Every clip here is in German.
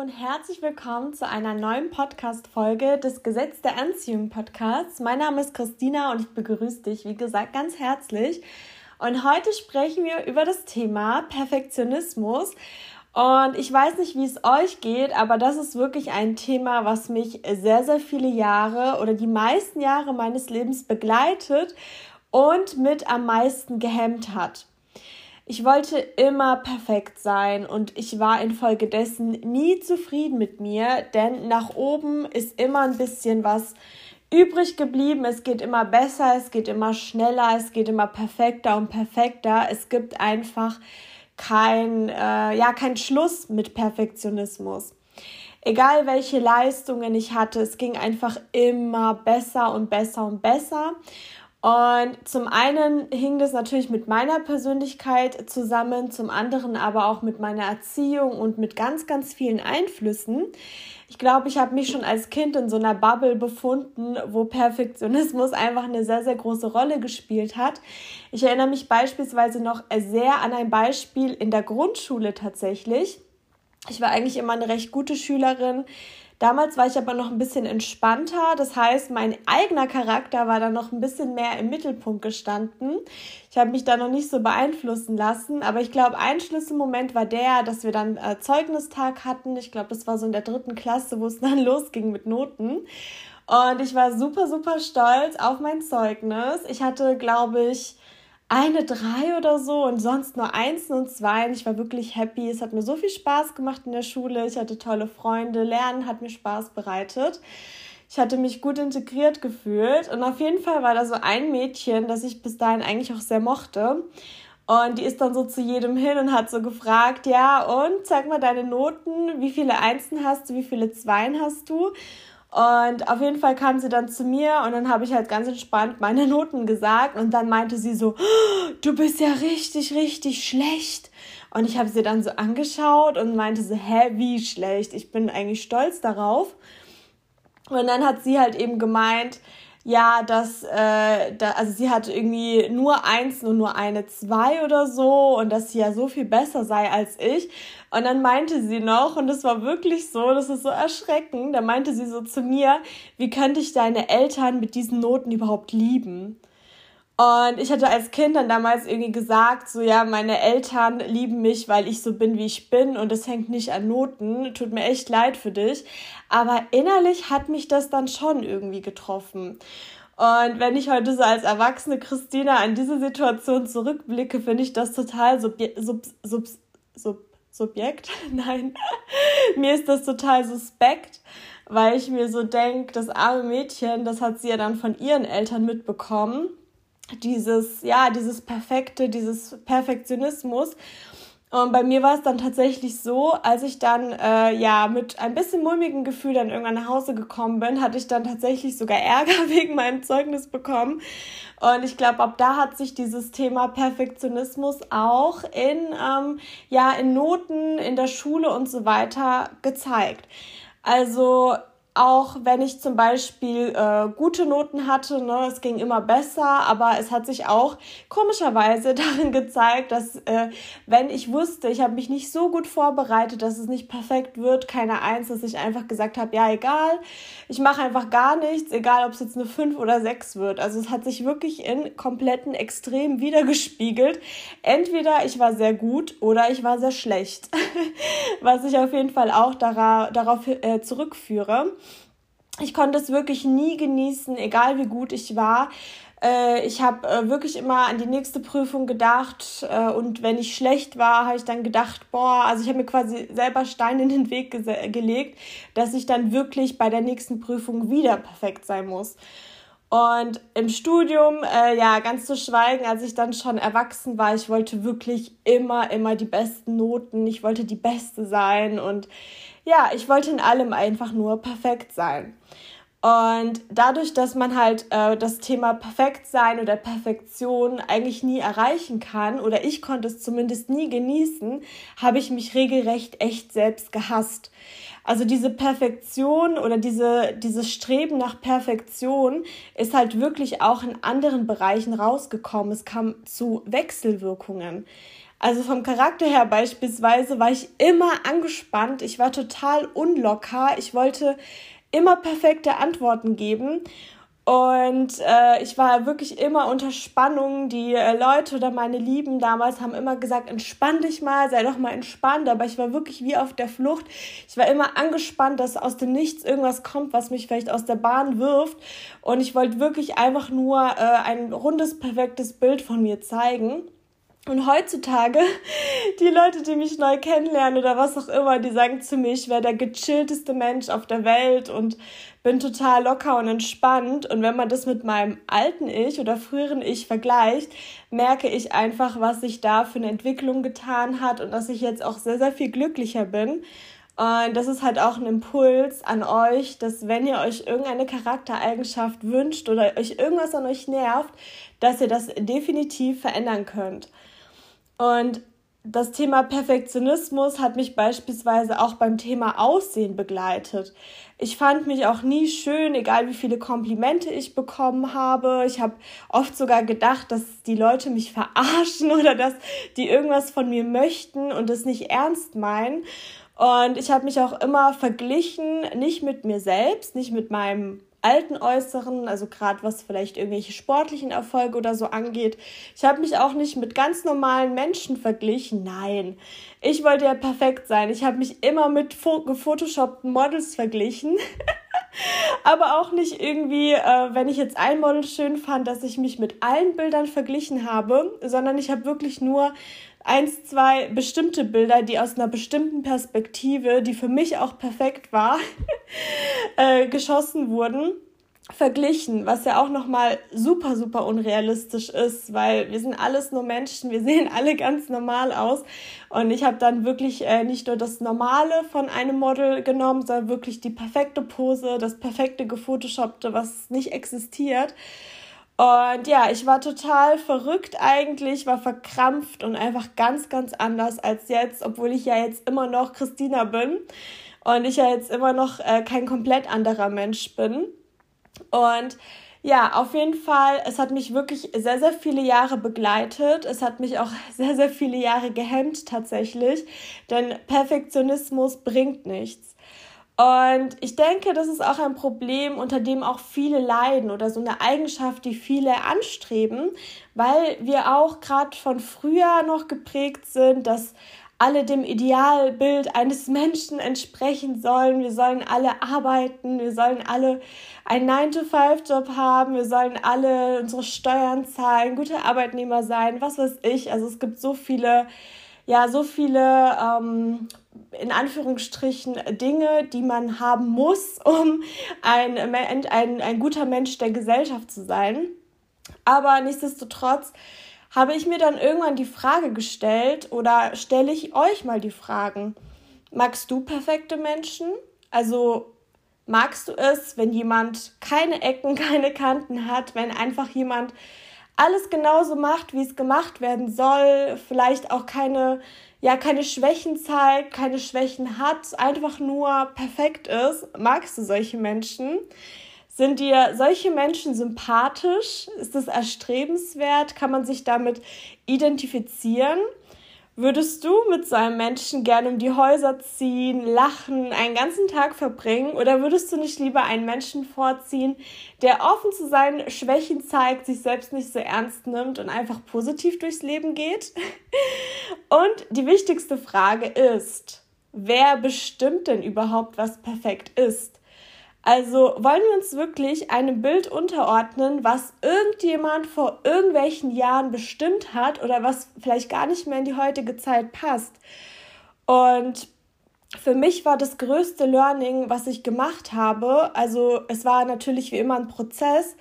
und herzlich willkommen zu einer neuen Podcast-Folge des Gesetz der Anziehung Podcasts. Mein Name ist Christina und ich begrüße dich, wie gesagt, ganz herzlich. Und heute sprechen wir über das Thema Perfektionismus. Und ich weiß nicht, wie es euch geht, aber das ist wirklich ein Thema, was mich sehr, sehr viele Jahre oder die meisten Jahre meines Lebens begleitet und mit am meisten gehemmt hat. Ich wollte immer perfekt sein und ich war infolgedessen nie zufrieden mit mir, denn nach oben ist immer ein bisschen was übrig geblieben. Es geht immer besser, es geht immer schneller, es geht immer perfekter und perfekter. Es gibt einfach kein, äh, ja, kein Schluss mit Perfektionismus. Egal welche Leistungen ich hatte, es ging einfach immer besser und besser und besser. Und zum einen hing das natürlich mit meiner Persönlichkeit zusammen, zum anderen aber auch mit meiner Erziehung und mit ganz, ganz vielen Einflüssen. Ich glaube, ich habe mich schon als Kind in so einer Bubble befunden, wo Perfektionismus einfach eine sehr, sehr große Rolle gespielt hat. Ich erinnere mich beispielsweise noch sehr an ein Beispiel in der Grundschule tatsächlich. Ich war eigentlich immer eine recht gute Schülerin. Damals war ich aber noch ein bisschen entspannter. Das heißt, mein eigener Charakter war dann noch ein bisschen mehr im Mittelpunkt gestanden. Ich habe mich da noch nicht so beeinflussen lassen. Aber ich glaube, ein Schlüsselmoment war der, dass wir dann äh, Zeugnistag hatten. Ich glaube, das war so in der dritten Klasse, wo es dann losging mit Noten. Und ich war super, super stolz auf mein Zeugnis. Ich hatte, glaube ich, eine drei oder so und sonst nur eins und zwei. Und ich war wirklich happy. Es hat mir so viel Spaß gemacht in der Schule. Ich hatte tolle Freunde. Lernen hat mir Spaß bereitet. Ich hatte mich gut integriert gefühlt. Und auf jeden Fall war da so ein Mädchen, das ich bis dahin eigentlich auch sehr mochte. Und die ist dann so zu jedem hin und hat so gefragt, ja, und zeig mal deine Noten, wie viele Einsen hast du, wie viele Zweien hast du? Und auf jeden Fall kam sie dann zu mir und dann habe ich halt ganz entspannt meine Noten gesagt und dann meinte sie so, oh, du bist ja richtig, richtig schlecht. Und ich habe sie dann so angeschaut und meinte so, hä, wie schlecht? Ich bin eigentlich stolz darauf. Und dann hat sie halt eben gemeint, ja, dass, äh, da, also sie hatte irgendwie nur eins und nur eine zwei oder so und dass sie ja so viel besser sei als ich. Und dann meinte sie noch, und das war wirklich so, das ist so erschreckend, da meinte sie so zu mir, wie könnte ich deine Eltern mit diesen Noten überhaupt lieben? Und ich hatte als Kind dann damals irgendwie gesagt, so ja, meine Eltern lieben mich, weil ich so bin, wie ich bin und es hängt nicht an Noten. Tut mir echt leid für dich. Aber innerlich hat mich das dann schon irgendwie getroffen. Und wenn ich heute so als erwachsene Christina an diese Situation zurückblicke, finde ich das total sub, sub, sub, sub, Subjekt. Nein, mir ist das total suspekt, weil ich mir so denke, das arme Mädchen, das hat sie ja dann von ihren Eltern mitbekommen dieses, ja, dieses Perfekte, dieses Perfektionismus. Und bei mir war es dann tatsächlich so, als ich dann äh, ja mit ein bisschen mulmigem Gefühl dann irgendwann nach Hause gekommen bin, hatte ich dann tatsächlich sogar Ärger wegen meinem Zeugnis bekommen. Und ich glaube, ab da hat sich dieses Thema Perfektionismus auch in ähm, ja in Noten in der Schule und so weiter gezeigt. Also auch wenn ich zum Beispiel äh, gute Noten hatte, ne, es ging immer besser, aber es hat sich auch komischerweise darin gezeigt, dass äh, wenn ich wusste, ich habe mich nicht so gut vorbereitet, dass es nicht perfekt wird, keine Eins, dass ich einfach gesagt habe, ja egal, ich mache einfach gar nichts, egal ob es jetzt eine 5 oder 6 wird. Also es hat sich wirklich in kompletten Extremen wiedergespiegelt. Entweder ich war sehr gut oder ich war sehr schlecht, was ich auf jeden Fall auch darauf, darauf äh, zurückführe ich konnte es wirklich nie genießen, egal wie gut ich war. Äh, ich habe äh, wirklich immer an die nächste Prüfung gedacht äh, und wenn ich schlecht war, habe ich dann gedacht, boah, also ich habe mir quasi selber Steine in den Weg gelegt, dass ich dann wirklich bei der nächsten Prüfung wieder perfekt sein muss. Und im Studium, äh, ja, ganz zu schweigen, als ich dann schon erwachsen war, ich wollte wirklich immer, immer die besten Noten, ich wollte die Beste sein und ja, ich wollte in allem einfach nur perfekt sein. Und dadurch, dass man halt äh, das Thema Perfektsein oder Perfektion eigentlich nie erreichen kann, oder ich konnte es zumindest nie genießen, habe ich mich regelrecht echt selbst gehasst. Also diese Perfektion oder diese, dieses Streben nach Perfektion ist halt wirklich auch in anderen Bereichen rausgekommen. Es kam zu Wechselwirkungen. Also vom Charakter her beispielsweise war ich immer angespannt, ich war total unlocker, ich wollte immer perfekte Antworten geben und äh, ich war wirklich immer unter Spannung. Die äh, Leute oder meine Lieben damals haben immer gesagt, entspann dich mal, sei doch mal entspannt. Aber ich war wirklich wie auf der Flucht. Ich war immer angespannt, dass aus dem Nichts irgendwas kommt, was mich vielleicht aus der Bahn wirft. Und ich wollte wirklich einfach nur äh, ein rundes, perfektes Bild von mir zeigen. Und heutzutage, die Leute, die mich neu kennenlernen oder was auch immer, die sagen zu mir, ich wäre der gechillteste Mensch auf der Welt und bin total locker und entspannt. Und wenn man das mit meinem alten Ich oder früheren Ich vergleicht, merke ich einfach, was sich da für eine Entwicklung getan hat und dass ich jetzt auch sehr, sehr viel glücklicher bin. Und das ist halt auch ein Impuls an euch, dass wenn ihr euch irgendeine Charaktereigenschaft wünscht oder euch irgendwas an euch nervt, dass ihr das definitiv verändern könnt. Und das Thema Perfektionismus hat mich beispielsweise auch beim Thema Aussehen begleitet. Ich fand mich auch nie schön, egal wie viele Komplimente ich bekommen habe. Ich habe oft sogar gedacht, dass die Leute mich verarschen oder dass die irgendwas von mir möchten und es nicht ernst meinen. Und ich habe mich auch immer verglichen, nicht mit mir selbst, nicht mit meinem alten Äußeren, also gerade was vielleicht irgendwelche sportlichen Erfolge oder so angeht. Ich habe mich auch nicht mit ganz normalen Menschen verglichen. Nein, ich wollte ja perfekt sein. Ich habe mich immer mit gefotoshoppten Models verglichen. Aber auch nicht irgendwie, äh, wenn ich jetzt ein Model schön fand, dass ich mich mit allen Bildern verglichen habe, sondern ich habe wirklich nur eins, zwei bestimmte Bilder, die aus einer bestimmten Perspektive, die für mich auch perfekt war, äh, geschossen wurden verglichen, was ja auch nochmal super, super unrealistisch ist, weil wir sind alles nur Menschen, wir sehen alle ganz normal aus. Und ich habe dann wirklich äh, nicht nur das Normale von einem Model genommen, sondern wirklich die perfekte Pose, das perfekte gefotoshoppte, was nicht existiert. Und ja, ich war total verrückt eigentlich, war verkrampft und einfach ganz, ganz anders als jetzt, obwohl ich ja jetzt immer noch Christina bin und ich ja jetzt immer noch äh, kein komplett anderer Mensch bin. Und ja, auf jeden Fall, es hat mich wirklich sehr, sehr viele Jahre begleitet. Es hat mich auch sehr, sehr viele Jahre gehemmt tatsächlich, denn Perfektionismus bringt nichts. Und ich denke, das ist auch ein Problem, unter dem auch viele leiden oder so eine Eigenschaft, die viele anstreben, weil wir auch gerade von früher noch geprägt sind, dass alle dem Idealbild eines Menschen entsprechen sollen. Wir sollen alle arbeiten, wir sollen alle einen 9-to-5-Job haben, wir sollen alle unsere Steuern zahlen, gute Arbeitnehmer sein, was weiß ich. Also es gibt so viele ja so viele ähm, in Anführungsstrichen Dinge, die man haben muss, um ein, ein, ein guter Mensch der Gesellschaft zu sein. Aber nichtsdestotrotz habe ich mir dann irgendwann die Frage gestellt oder stelle ich euch mal die Fragen. Magst du perfekte Menschen? Also magst du es, wenn jemand keine Ecken, keine Kanten hat, wenn einfach jemand alles genauso macht, wie es gemacht werden soll, vielleicht auch keine, ja, keine Schwächen zeigt, keine Schwächen hat, einfach nur perfekt ist. Magst du solche Menschen? Sind dir solche Menschen sympathisch? Ist es erstrebenswert? Kann man sich damit identifizieren? Würdest du mit so einem Menschen gerne um die Häuser ziehen, lachen, einen ganzen Tag verbringen oder würdest du nicht lieber einen Menschen vorziehen, der offen zu seinen Schwächen zeigt, sich selbst nicht so ernst nimmt und einfach positiv durchs Leben geht? Und die wichtigste Frage ist, wer bestimmt denn überhaupt, was perfekt ist? Also wollen wir uns wirklich einem Bild unterordnen, was irgendjemand vor irgendwelchen Jahren bestimmt hat oder was vielleicht gar nicht mehr in die heutige Zeit passt. Und für mich war das größte Learning, was ich gemacht habe, also es war natürlich wie immer ein Prozess,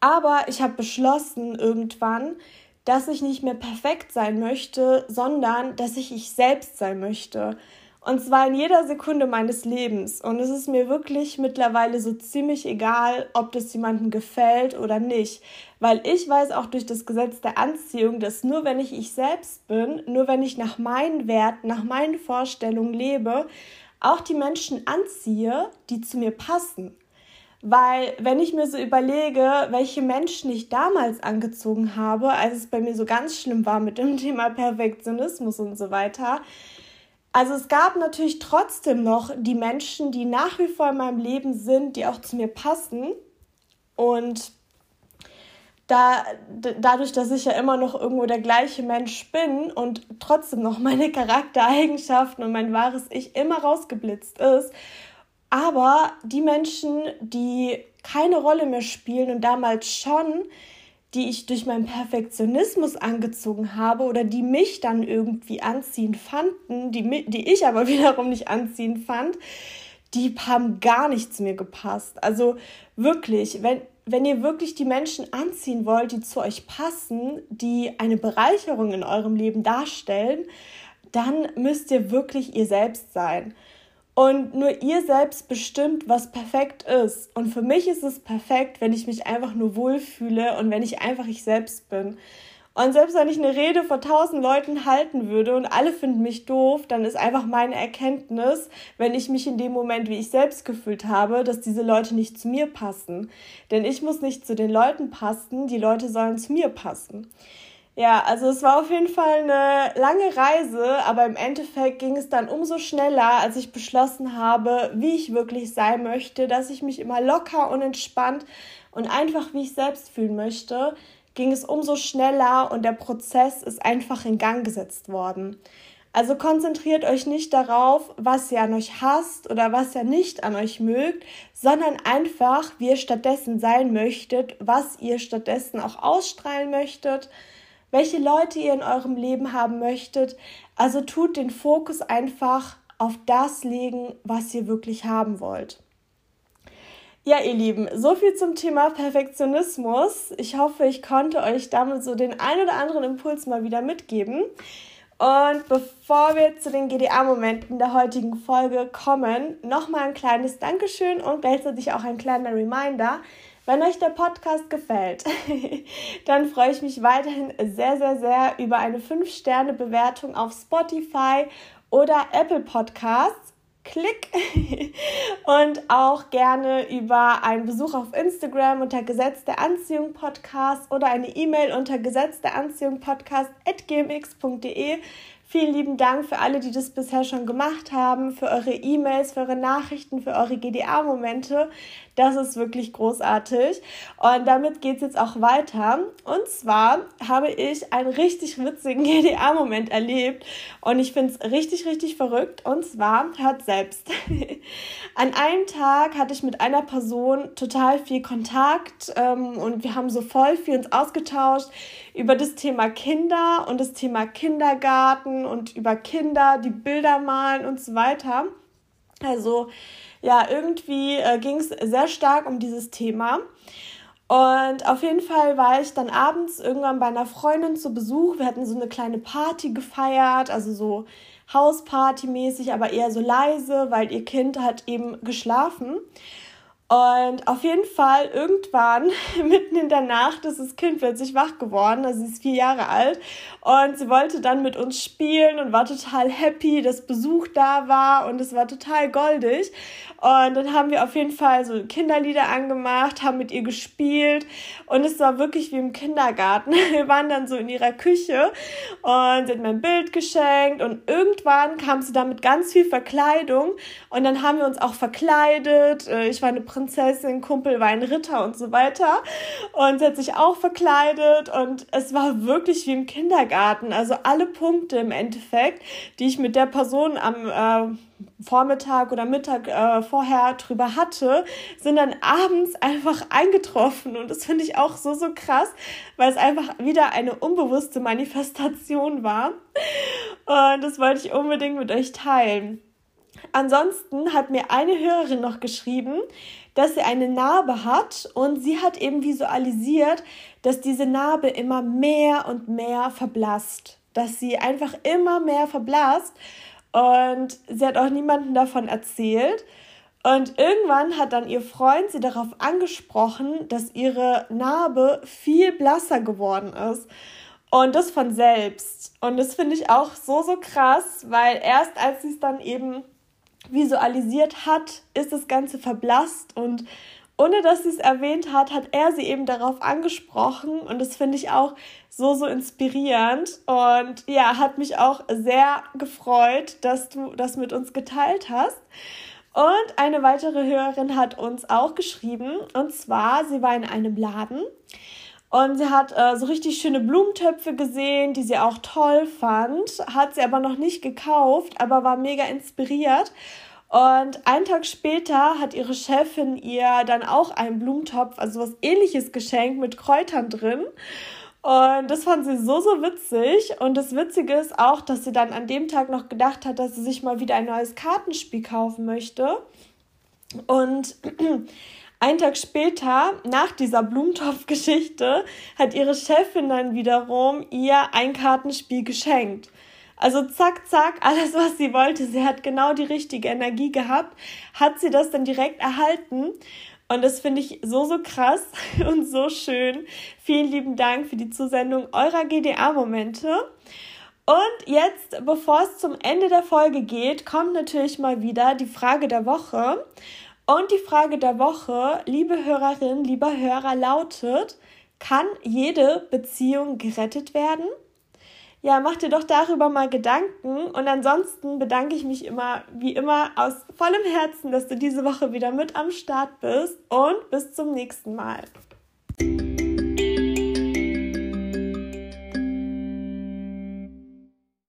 aber ich habe beschlossen irgendwann, dass ich nicht mehr perfekt sein möchte, sondern dass ich ich selbst sein möchte. Und zwar in jeder Sekunde meines Lebens. Und es ist mir wirklich mittlerweile so ziemlich egal, ob das jemandem gefällt oder nicht. Weil ich weiß auch durch das Gesetz der Anziehung, dass nur wenn ich ich selbst bin, nur wenn ich nach meinen Werten, nach meinen Vorstellungen lebe, auch die Menschen anziehe, die zu mir passen. Weil wenn ich mir so überlege, welche Menschen ich damals angezogen habe, als es bei mir so ganz schlimm war mit dem Thema Perfektionismus und so weiter, also es gab natürlich trotzdem noch die Menschen, die nach wie vor in meinem Leben sind, die auch zu mir passen. Und da, dadurch, dass ich ja immer noch irgendwo der gleiche Mensch bin und trotzdem noch meine Charaktereigenschaften und mein wahres Ich immer rausgeblitzt ist, aber die Menschen, die keine Rolle mehr spielen und damals schon, die ich durch meinen Perfektionismus angezogen habe oder die mich dann irgendwie anziehend fanden, die, die ich aber wiederum nicht anziehend fand, die haben gar nicht zu mir gepasst. Also wirklich, wenn, wenn ihr wirklich die Menschen anziehen wollt, die zu euch passen, die eine Bereicherung in eurem Leben darstellen, dann müsst ihr wirklich ihr selbst sein. Und nur ihr selbst bestimmt, was perfekt ist. Und für mich ist es perfekt, wenn ich mich einfach nur wohlfühle und wenn ich einfach ich selbst bin. Und selbst wenn ich eine Rede vor tausend Leuten halten würde und alle finden mich doof, dann ist einfach meine Erkenntnis, wenn ich mich in dem Moment, wie ich selbst gefühlt habe, dass diese Leute nicht zu mir passen. Denn ich muss nicht zu den Leuten passen, die Leute sollen zu mir passen. Ja, also es war auf jeden Fall eine lange Reise, aber im Endeffekt ging es dann umso schneller, als ich beschlossen habe, wie ich wirklich sein möchte, dass ich mich immer locker und entspannt und einfach wie ich selbst fühlen möchte, ging es umso schneller und der Prozess ist einfach in Gang gesetzt worden. Also konzentriert euch nicht darauf, was ihr an euch hasst oder was ihr nicht an euch mögt, sondern einfach, wie ihr stattdessen sein möchtet, was ihr stattdessen auch ausstrahlen möchtet, welche Leute ihr in eurem Leben haben möchtet. Also tut den Fokus einfach auf das legen, was ihr wirklich haben wollt. Ja, ihr Lieben, so viel zum Thema Perfektionismus. Ich hoffe, ich konnte euch damit so den ein oder anderen Impuls mal wieder mitgeben. Und bevor wir zu den GDA-Momenten der heutigen Folge kommen, nochmal ein kleines Dankeschön und gleichzeitig auch ein kleiner Reminder. Wenn euch der Podcast gefällt, dann freue ich mich weiterhin sehr, sehr, sehr über eine 5-Sterne-Bewertung auf Spotify oder Apple Podcasts. Klick und auch gerne über einen Besuch auf Instagram unter Gesetz der Anziehung Podcast oder eine E-Mail unter Gesetz der Anziehung Podcast at gmx.de. Vielen lieben Dank für alle, die das bisher schon gemacht haben, für eure E-Mails, für eure Nachrichten, für eure GDA-Momente. Das ist wirklich großartig. Und damit geht es jetzt auch weiter. Und zwar habe ich einen richtig witzigen GDA-Moment erlebt. Und ich finde es richtig, richtig verrückt. Und zwar, hört selbst. An einem Tag hatte ich mit einer Person total viel Kontakt ähm, und wir haben so voll viel uns ausgetauscht über das Thema Kinder und das Thema Kindergarten und über Kinder, die Bilder malen und so weiter. Also ja, irgendwie äh, ging es sehr stark um dieses Thema. Und auf jeden Fall war ich dann abends irgendwann bei einer Freundin zu Besuch. Wir hatten so eine kleine Party gefeiert, also so Hausparty-mäßig, aber eher so leise, weil ihr Kind hat eben geschlafen. Und auf jeden Fall irgendwann, mitten in der Nacht, ist das Kind plötzlich wach geworden. Also sie ist vier Jahre alt. Und sie wollte dann mit uns spielen und war total happy, dass Besuch da war. Und es war total goldig. Und dann haben wir auf jeden Fall so Kinderlieder angemacht, haben mit ihr gespielt. Und es war wirklich wie im Kindergarten. Wir waren dann so in ihrer Küche und sie hat mir ein Bild geschenkt. Und irgendwann kam sie dann mit ganz viel Verkleidung. Und dann haben wir uns auch verkleidet. Äh, ich war eine Prinzessin, Kumpel war ein Ritter und so weiter. Und sie hat sich auch verkleidet und es war wirklich wie im Kindergarten. Also alle Punkte im Endeffekt, die ich mit der Person am äh, Vormittag oder Mittag äh, vorher drüber hatte, sind dann abends einfach eingetroffen. Und das finde ich auch so, so krass, weil es einfach wieder eine unbewusste Manifestation war. Und das wollte ich unbedingt mit euch teilen. Ansonsten hat mir eine Hörerin noch geschrieben, dass sie eine Narbe hat und sie hat eben visualisiert, dass diese Narbe immer mehr und mehr verblasst, dass sie einfach immer mehr verblasst und sie hat auch niemandem davon erzählt. Und irgendwann hat dann ihr Freund sie darauf angesprochen, dass ihre Narbe viel blasser geworden ist. Und das von selbst. Und das finde ich auch so, so krass, weil erst als sie es dann eben visualisiert hat, ist das Ganze verblasst und ohne dass sie es erwähnt hat, hat er sie eben darauf angesprochen und das finde ich auch so, so inspirierend und ja, hat mich auch sehr gefreut, dass du das mit uns geteilt hast. Und eine weitere Hörerin hat uns auch geschrieben und zwar, sie war in einem Laden und sie hat äh, so richtig schöne Blumentöpfe gesehen, die sie auch toll fand, hat sie aber noch nicht gekauft, aber war mega inspiriert. Und einen Tag später hat ihre Chefin ihr dann auch einen Blumentopf, also was ähnliches geschenkt mit Kräutern drin. Und das fand sie so, so witzig. Und das Witzige ist auch, dass sie dann an dem Tag noch gedacht hat, dass sie sich mal wieder ein neues Kartenspiel kaufen möchte. Und Einen Tag später, nach dieser Blumentopf-Geschichte, hat ihre Chefin dann wiederum ihr ein Kartenspiel geschenkt. Also zack, zack, alles, was sie wollte. Sie hat genau die richtige Energie gehabt, hat sie das dann direkt erhalten. Und das finde ich so, so krass und so schön. Vielen lieben Dank für die Zusendung eurer GDA-Momente. Und jetzt, bevor es zum Ende der Folge geht, kommt natürlich mal wieder die Frage der Woche. Und die Frage der Woche, liebe Hörerin, lieber Hörer, lautet, kann jede Beziehung gerettet werden? Ja, mach dir doch darüber mal Gedanken. Und ansonsten bedanke ich mich immer, wie immer, aus vollem Herzen, dass du diese Woche wieder mit am Start bist. Und bis zum nächsten Mal.